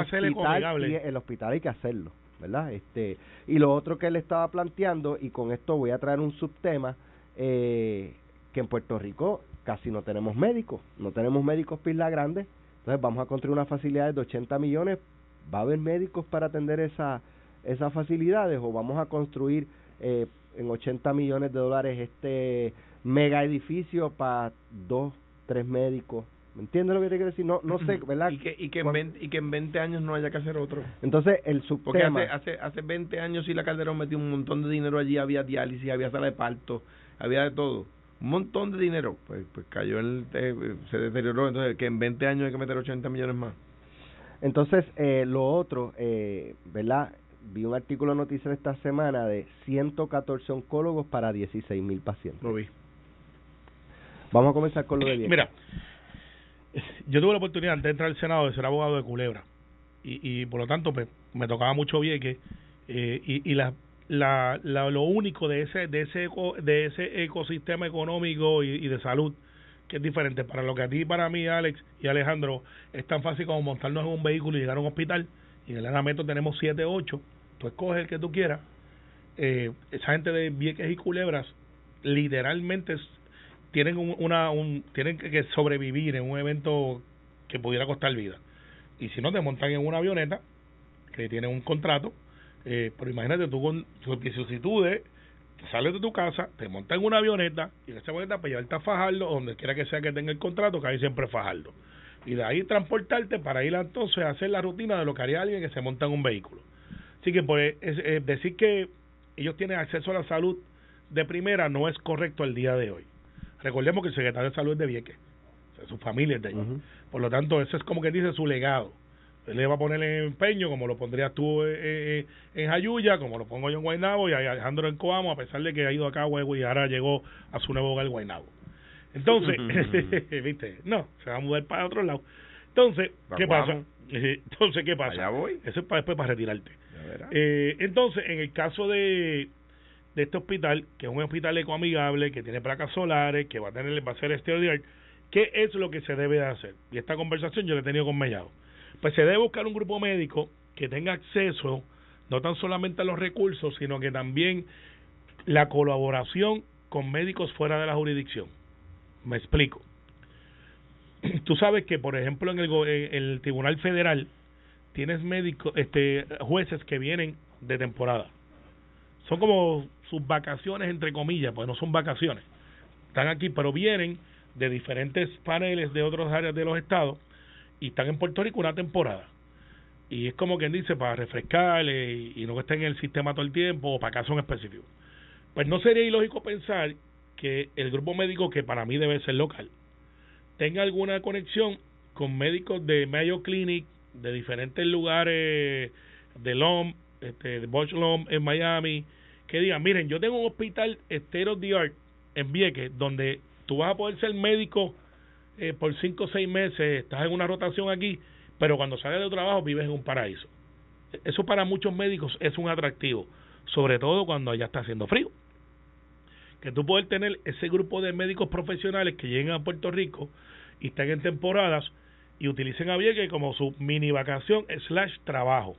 [SPEAKER 2] el hospital hay que hacerlo, ¿verdad? Este y lo otro que él estaba planteando y con esto voy a traer un subtema eh, que en Puerto Rico casi no tenemos médicos, no tenemos médicos Pila Grande, entonces vamos a construir una facilidad de 80 millones, va a haber médicos para atender esa esas facilidades o vamos a construir eh, en 80 millones de dólares este mega edificio para dos, tres médicos ¿Me entiendes lo que te quiero decir? No, no sé, ¿verdad?
[SPEAKER 3] Y que, y, que en 20, y que en 20 años no haya que hacer otro.
[SPEAKER 2] Entonces, el subtema... Porque
[SPEAKER 3] hace, hace, hace 20 años sí la Calderón metió un montón de dinero allí, había diálisis, había sala de parto, había de todo. Un montón de dinero. Pues, pues cayó, el, eh, se deterioró. Entonces, que en 20 años hay que meter 80 millones más.
[SPEAKER 2] Entonces, eh, lo otro, eh, ¿verdad? Vi un artículo de noticias esta semana de 114 oncólogos para 16 mil pacientes.
[SPEAKER 3] Lo vi.
[SPEAKER 2] Vamos a comenzar con lo de bien.
[SPEAKER 4] Mira, yo tuve la oportunidad antes de entrar al Senado de ser abogado de Culebra y, y por lo tanto pues, me tocaba mucho Vieques eh, y, y la, la, lo único de ese de ese de ese ecosistema económico y, de salud que es diferente para lo que a ti para mí Alex y Alejandro es tan fácil como montarnos en un vehículo y llegar a un hospital y en el Anameto tenemos siete ocho. Tú escoges el que tú quieras. Eh, esa gente de Vieques y Culebras literalmente tienen una un, tienen que sobrevivir en un evento que pudiera costar vida. Y si no te montan en una avioneta que tiene un contrato. Eh, pero imagínate tú con tus vicisitudes sales de tu casa, te montas en una avioneta y en esa avioneta para llevarte a Fajardo, donde quiera que sea que tenga el contrato, que hay siempre Fajardo. Y de ahí transportarte para ir entonces a hacer la rutina de lo que haría alguien que se monta en un vehículo. Así que pues, es, decir que ellos tienen acceso a la salud de primera no es correcto el día de hoy. Recordemos que el secretario de salud es de Vieques, su familia es de allí. Por lo tanto, eso es como que dice su legado. Él le va a poner el empeño, como lo pondrías tú eh, eh, en Jayuya, como lo pongo yo en Guaynabo y Alejandro en Coamo, a pesar de que ha ido acá a y ahora llegó a su nuevo hogar Guaynabo. Entonces, ¿viste? No, se va a mudar para otro lado. Entonces, ¿qué pasa? Entonces, ¿qué pasa?
[SPEAKER 3] Allá voy.
[SPEAKER 4] Eso es para después para retirarte. Eh, entonces, en el caso de, de este hospital, que es un hospital ecoamigable, que tiene placas solares, que va a tener va a ser este ¿qué es lo que se debe de hacer? Y esta conversación yo la he tenido con Mellado pues se debe buscar un grupo médico que tenga acceso no tan solamente a los recursos, sino que también la colaboración con médicos fuera de la jurisdicción. Me explico. Tú sabes que, por ejemplo, en el, Tribunal Federal tienes médicos, este, jueces que vienen de temporada. Son como sus vacaciones, entre comillas, pues no son vacaciones. Están aquí, pero vienen de diferentes paneles de otras áreas de los estados y están en Puerto Rico una temporada. Y es como quien dice, para refrescarle y, no que estén en el sistema todo el tiempo o para casos específicos. Pues no sería ilógico pensar que el grupo médico, que para mí debe ser local, tenga alguna conexión con médicos de Mayo Clinic, de diferentes lugares, de LOM, este, de Bosch LOM en Miami, que digan, miren, yo tengo un hospital estero de art en Vieques, donde tú vas a poder ser médico eh, por cinco o seis meses, estás en una rotación aquí, pero cuando sales de trabajo vives en un paraíso. Eso para muchos médicos es un atractivo, sobre todo cuando ya está haciendo frío. Que tú puedes tener ese grupo de médicos profesionales que lleguen a Puerto Rico y estén en temporadas y utilicen a Vieques como su mini vacación slash trabajo.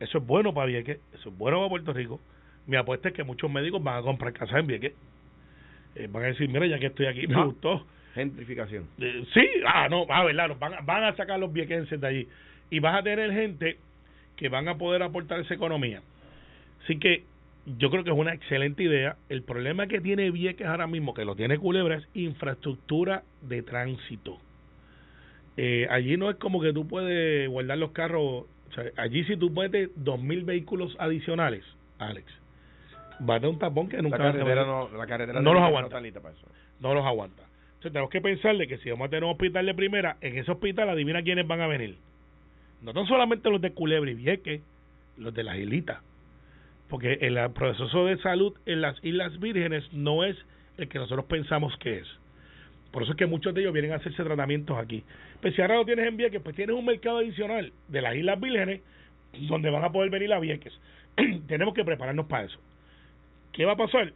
[SPEAKER 4] Eso es bueno para Vieques, eso es bueno para Puerto Rico. Mi apuesta es que muchos médicos van a comprar casa en Vieques. Eh, van a decir, mira, ya que estoy aquí, me ah. gustó
[SPEAKER 3] gentrificación.
[SPEAKER 4] Eh, sí, ah, no, a verdad, van, van a sacar los viequenses de allí. Y vas a tener gente que van a poder aportar esa economía. Así que yo creo que es una excelente idea. El problema que tiene Vieques ahora mismo, que lo tiene Culebra, es infraestructura de tránsito. Eh, allí no es como que tú puedes guardar los carros O sea, allí si tú metes 2.000 vehículos adicionales, Alex, va a tener un tapón que nunca
[SPEAKER 3] la
[SPEAKER 4] va a
[SPEAKER 3] carretera no, la carretera
[SPEAKER 4] no los aguanta.
[SPEAKER 3] para eso.
[SPEAKER 4] no los aguanta. Entonces tenemos que pensarle que si vamos a tener un hospital de primera, en ese hospital adivina quiénes van a venir. No son solamente los de Culebra y Vieques, los de las islitas. Porque el proceso de salud en las Islas Vírgenes no es el que nosotros pensamos que es. Por eso es que muchos de ellos vienen a hacerse tratamientos aquí. Pues si ahora lo tienes en Vieques, pues tienes un mercado adicional de las Islas Vírgenes donde van a poder venir a Vieques. Tenemos que prepararnos para eso. ¿Qué va a pasar?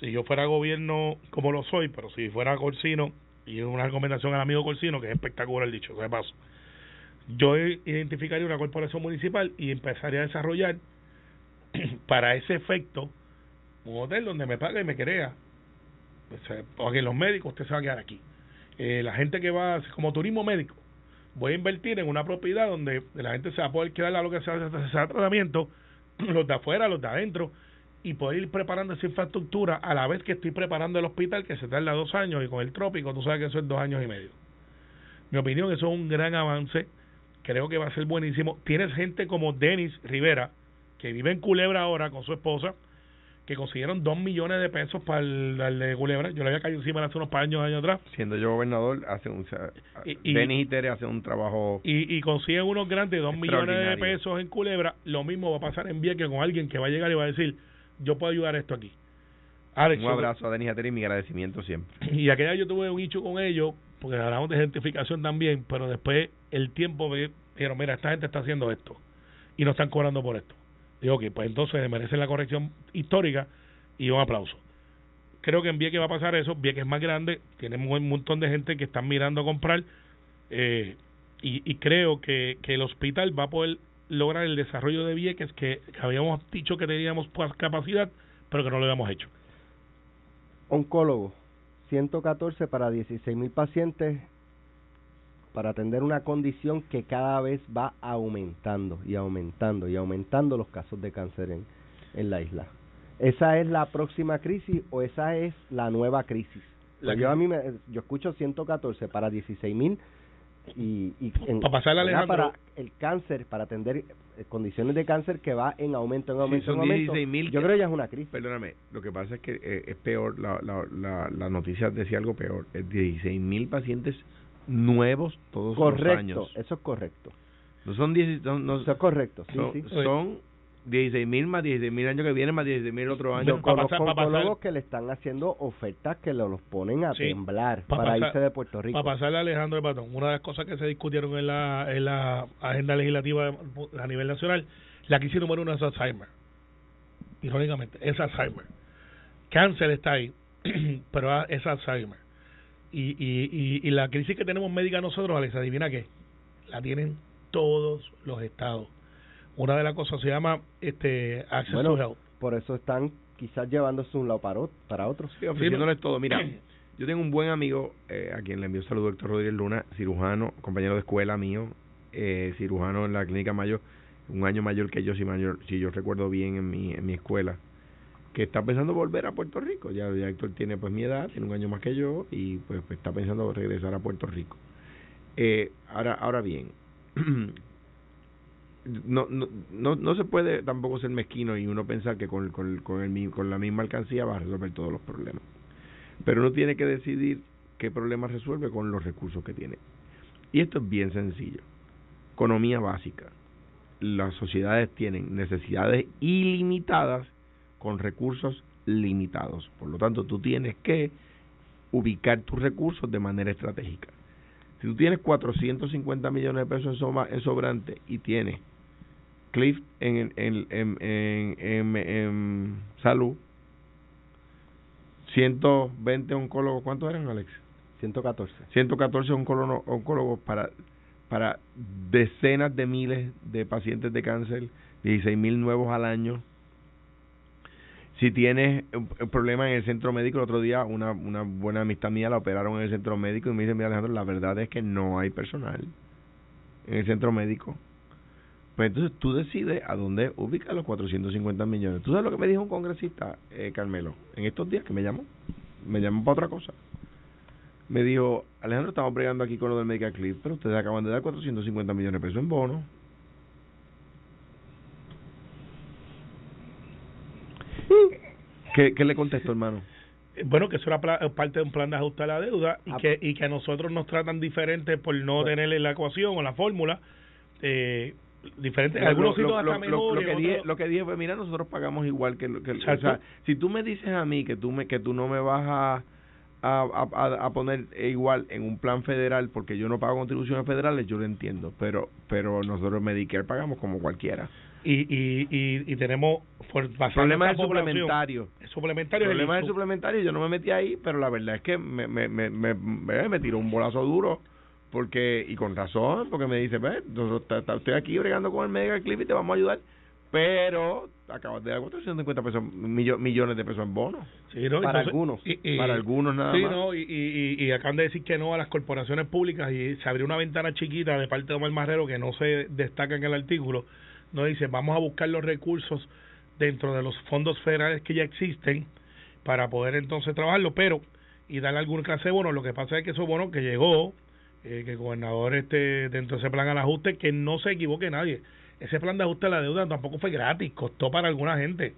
[SPEAKER 4] si yo fuera gobierno como lo soy, pero si fuera Corsino, y una recomendación al amigo Corsino, que es espectacular el dicho, de paso, yo identificaría una corporación municipal y empezaría a desarrollar para ese efecto un hotel donde me pague y me crea. Porque los médicos usted se va a quedar aquí. Eh, la gente que va, como turismo médico, voy a invertir en una propiedad donde la gente se va a poder quedar a lo que sea, sea tratamiento, los de afuera, los de adentro, y poder ir preparando esa infraestructura a la vez que estoy preparando el hospital que se tarda dos años y con el trópico tú sabes que eso es dos años y medio. Mi opinión, eso es un gran avance, creo que va a ser buenísimo. Tienes gente como Denis Rivera, que vive en Culebra ahora con su esposa, que consiguieron dos millones de pesos para el, el de Culebra. Yo le había caído encima hace unos años, años atrás.
[SPEAKER 3] Siendo yo gobernador, hace un,
[SPEAKER 4] Y-
[SPEAKER 3] Denis y Tere hacen un trabajo
[SPEAKER 4] y, y consiguen unos grandes dos millones de pesos en Culebra, lo mismo va a pasar en Vieques con alguien que va a llegar y va a decir, yo puedo ayudar a esto aquí. Alex,
[SPEAKER 3] un abrazo a Denis y a Tere y mi agradecimiento siempre.
[SPEAKER 4] y aquella yo tuve un hecho con ellos, porque hablamos de identificación también, pero después el tiempo me dijeron, mira, esta gente está haciendo esto y no están cobrando por esto. Digo, ok, pues entonces merecen la corrección histórica y un aplauso. Creo que en Vieques va a pasar eso, Vieques es más grande, tiene un montón de gente que están mirando a comprar eh, y, creo que, que el hospital va a poder lograr el desarrollo de Vieques que habíamos dicho que teníamos capacidad, pero que no lo habíamos hecho.
[SPEAKER 2] Oncólogo, 114 para 16 mil pacientes para atender una condición que cada vez va aumentando y aumentando y aumentando los casos de cáncer en, en la isla. ¿Esa es la próxima crisis o esa es la nueva crisis?
[SPEAKER 4] La
[SPEAKER 2] Pues yo a mí me, yo escucho 114 para 16 mil y, y en-
[SPEAKER 4] Pa' pasarle a
[SPEAKER 2] ¿verdad?
[SPEAKER 4] Alejandro.
[SPEAKER 2] para el cáncer, para atender eh, condiciones de cáncer que va en aumento, en aumento,
[SPEAKER 3] son
[SPEAKER 2] en aumento.
[SPEAKER 3] 16.000
[SPEAKER 2] Yo creo que ya es una crisis.
[SPEAKER 3] Perdóname, lo que pasa es que eh, es peor, la, la, la, la noticia decía algo peor, es 16 mil pacientes nuevos todos los
[SPEAKER 2] Correcto,
[SPEAKER 3] años.
[SPEAKER 2] eso es correcto.
[SPEAKER 3] No son 10, son, no,
[SPEAKER 2] Eso es correcto, sí,
[SPEAKER 3] son,
[SPEAKER 2] sí.
[SPEAKER 3] son 16 mil más 16 mil años que vienen más 16 mil otro año.
[SPEAKER 2] Yo conozco oncólogos que le están haciendo ofertas que lo- los ponen a
[SPEAKER 4] Sí,
[SPEAKER 2] temblar
[SPEAKER 4] pa'
[SPEAKER 2] para
[SPEAKER 4] pasar-
[SPEAKER 2] irse de Puerto Rico.
[SPEAKER 4] Para pasarle a Alejandro el batón, una de las cosas que se discutieron en la, en la agenda legislativa a nivel nacional, la crisis número uno es Alzheimer. Irónicamente, es Alzheimer. Cáncer está ahí, pero es Alzheimer. Y, y, y, y la crisis que tenemos médica nosotros, Alex, adivina qué, la tienen todos los estados. Una de las cosas se llama este Access
[SPEAKER 2] Bueno,
[SPEAKER 4] to Health.
[SPEAKER 2] Por eso están quizás llevándose un lado para, ot- para otro.
[SPEAKER 3] Sí, ofreciéndoles todo. Mira, yo tengo un buen amigo eh, a quien le envío saludo, Héctor Rodríguez Luna, cirujano, compañero de escuela mío, eh, cirujano en la clínica Mayo, un año mayor que yo, si, mayor, si yo recuerdo bien en mi, en mi escuela, que está pensando volver a Puerto Rico. Ya, ya Héctor tiene pues mi edad, tiene un año más que yo y pues, pues, está pensando regresar a Puerto Rico. Eh, ahora, ahora bien, no, no, no, no se puede tampoco ser mezquino y uno pensar que con, con, con, el, con la misma alcancía va a resolver todos los problemas. Pero uno tiene que decidir qué problema resuelve con los recursos que tiene. Y esto es bien sencillo. Economía básica. Las sociedades tienen necesidades ilimitadas con recursos limitados. Por lo tanto, tú tienes que ubicar tus recursos de manera estratégica. Si tú tienes 450 millones de pesos en, sobrante y tienes Cliff en, en, en, en, en- en salud, 120 oncólogos, ¿cuántos eran, Alex?
[SPEAKER 2] 114.
[SPEAKER 3] 114 oncólogo- oncólogos para, para decenas de miles de pacientes de cáncer, 16 mil nuevos al año. Si tienes un problema en el centro médico, el otro día una, una buena amistad mía la operaron en el centro médico y me dice, mira Alejandro, la verdad es que no hay personal en el centro médico. Pues entonces tú decides a dónde ubicas los 450 millones. ¿Tú sabes lo que me dijo un congresista, eh, Carmelo, en estos días que me llamó? Me llamó para otra cosa me dijo, Alejandro, estamos bregando aquí con lo del Medical Clip, pero ustedes acaban de dar 450 millones de pesos en bonos. ¿Qué, ¿Qué le contestó, hermano?
[SPEAKER 4] bueno, que eso era parte de un plan de ajuste a la deuda y, ah. que, y que a nosotros nos tratan diferente por no tener la ecuación o la fórmula. Eh, diferente, algunos sitios hasta mejor.
[SPEAKER 3] Lo, que dije, lo que dije fue, mira, nosotros pagamos igual que... que o sea, si tú me dices a mí que tú, me, que tú no me vas a... A, a, a, poner igual en un plan federal porque yo no pago contribuciones federales, yo lo entiendo, pero pero nosotros Medicare pagamos como cualquiera
[SPEAKER 4] y, y, y, y tenemos
[SPEAKER 3] problemas de suplementario
[SPEAKER 4] el suplementario
[SPEAKER 3] problemas de suplementario yo no me metí ahí pero la verdad es que me me, me, me, me tiró un bolazo duro porque y con razón porque me dice pues estoy aquí bregando con el Mega Clip y te vamos a ayudar pero acabas de dar 450 pesos, millones de pesos en bonos.
[SPEAKER 2] para algunos.
[SPEAKER 3] para algunos nada
[SPEAKER 4] sí,
[SPEAKER 3] más.
[SPEAKER 4] No, y, y, y, acaban de decir que no a las corporaciones públicas y se abrió una ventana chiquita de parte de Omar Marrero que no se destaca en el artículo nos dice vamos a buscar los recursos dentro de los fondos federales que ya existen para poder entonces trabajarlo, pero y darle algún clase de bono. Lo que pasa es que eso bono que llegó, eh, que el gobernador esté dentro de ese plan al ajuste, que no se equivoque nadie. Ese plan de ajuste a la deuda tampoco fue gratis, costó para alguna gente.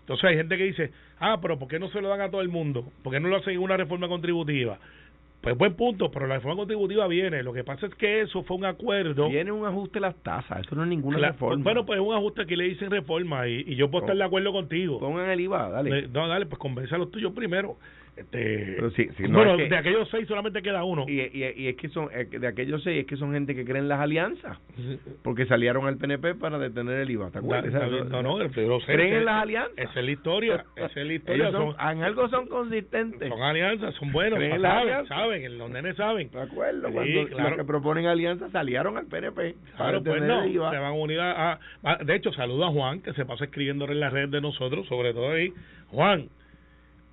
[SPEAKER 4] Entonces hay gente que dice, ah, pero ¿por qué no se lo dan a todo el mundo? ¿Por qué no lo hacen en una reforma contributiva? Pues buen punto, pero la reforma contributiva viene. Lo que pasa es que eso fue un acuerdo.
[SPEAKER 3] Viene un ajuste de las tasas, eso no es ninguna reforma.
[SPEAKER 4] Bueno, pues es un ajuste que le dicen reforma y, y yo puedo estar de acuerdo contigo.
[SPEAKER 3] Pongan el IVA, dale.
[SPEAKER 4] No, dale, pues convence a los tuyos primero. Este,
[SPEAKER 3] no
[SPEAKER 4] bueno, de aquellos seis solamente queda uno.
[SPEAKER 3] Y, y, es que son, de aquellos seis es que son gente que creen las alianzas, porque salieron al PNP para detener el IVA, ¿te acuerdas?
[SPEAKER 4] no, no,
[SPEAKER 3] creen en las alianzas.
[SPEAKER 4] Esa es la historia, esa es la historia.
[SPEAKER 3] Son, en algo son consistentes.
[SPEAKER 4] Son alianzas, son buenos, saben, saben, los nenes saben.
[SPEAKER 3] De acuerdo, cuando los que proponen alianzas salieron al PNP
[SPEAKER 4] para claro, pues no, se van a unir a, De hecho, saludo a Juan, que se pasa escribiendo en las redes de nosotros, sobre todo ahí. Juan,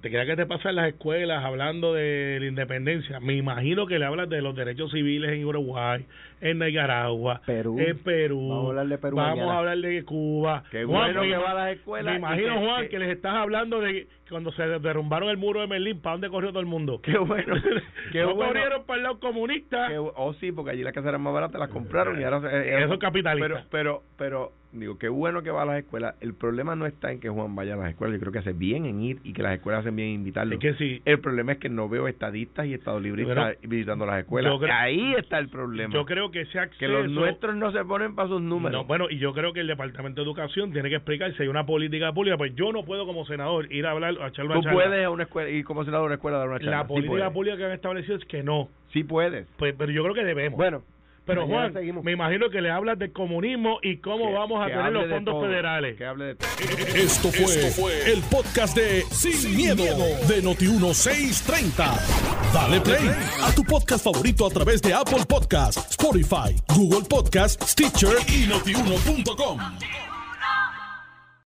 [SPEAKER 4] te queda que te pasa en las escuelas hablando de la independencia. Me imagino que le hablas de los derechos civiles en Uruguay, en Nicaragua,
[SPEAKER 2] Perú.
[SPEAKER 4] en Perú.
[SPEAKER 2] Vamos a hablar de Perú.
[SPEAKER 4] Vamos a hablar de Cuba.
[SPEAKER 3] Qué bueno que va a las escuelas.
[SPEAKER 4] Me imagino, Juan, que, les estás hablando de cuando se derrumbaron el muro de Berlín, ¿para dónde corrió todo el mundo?
[SPEAKER 3] Qué bueno.
[SPEAKER 4] Qué no corrieron para el lado comunista.
[SPEAKER 3] oh, sí, porque allí las casas eran más baratas, las compraron y ahora...
[SPEAKER 4] Eh, Eso es capitalista.
[SPEAKER 3] Pero, pero, pero digo, qué bueno que va a las escuelas. El problema no está en que Juan vaya a las escuelas. Yo creo que hace bien en ir y que las escuelas hacen bien en invitarlo.
[SPEAKER 4] Es que sí.
[SPEAKER 3] El problema es que no veo estadistas y estados libristas visitando las escuelas. Ahí está el problema.
[SPEAKER 4] Yo creo que ese acceso...
[SPEAKER 3] Que los nuestros no se ponen para sus números.
[SPEAKER 4] No, bueno, y yo creo que el Departamento de Educación tiene que explicar si hay una política pública. Pues yo no puedo como senador ir a hablar, a echar una
[SPEAKER 3] Tú puedes a una escuela, ir como senador a una escuela a dar una charla.
[SPEAKER 4] La política pública que han establecido es que no.
[SPEAKER 3] Sí puedes.
[SPEAKER 4] Pues, pero yo creo que debemos.
[SPEAKER 3] Bueno,
[SPEAKER 4] pero Juan, me imagino que le hablas de comunismo y cómo vamos a tener los fondos federales.
[SPEAKER 3] Que hable de
[SPEAKER 1] Esto fue, el podcast de Sin, miedo, de Noti1630. Dale play a tu podcast favorito a través de Apple Podcasts, Spotify, Google Podcasts, Stitcher y notiuno.com.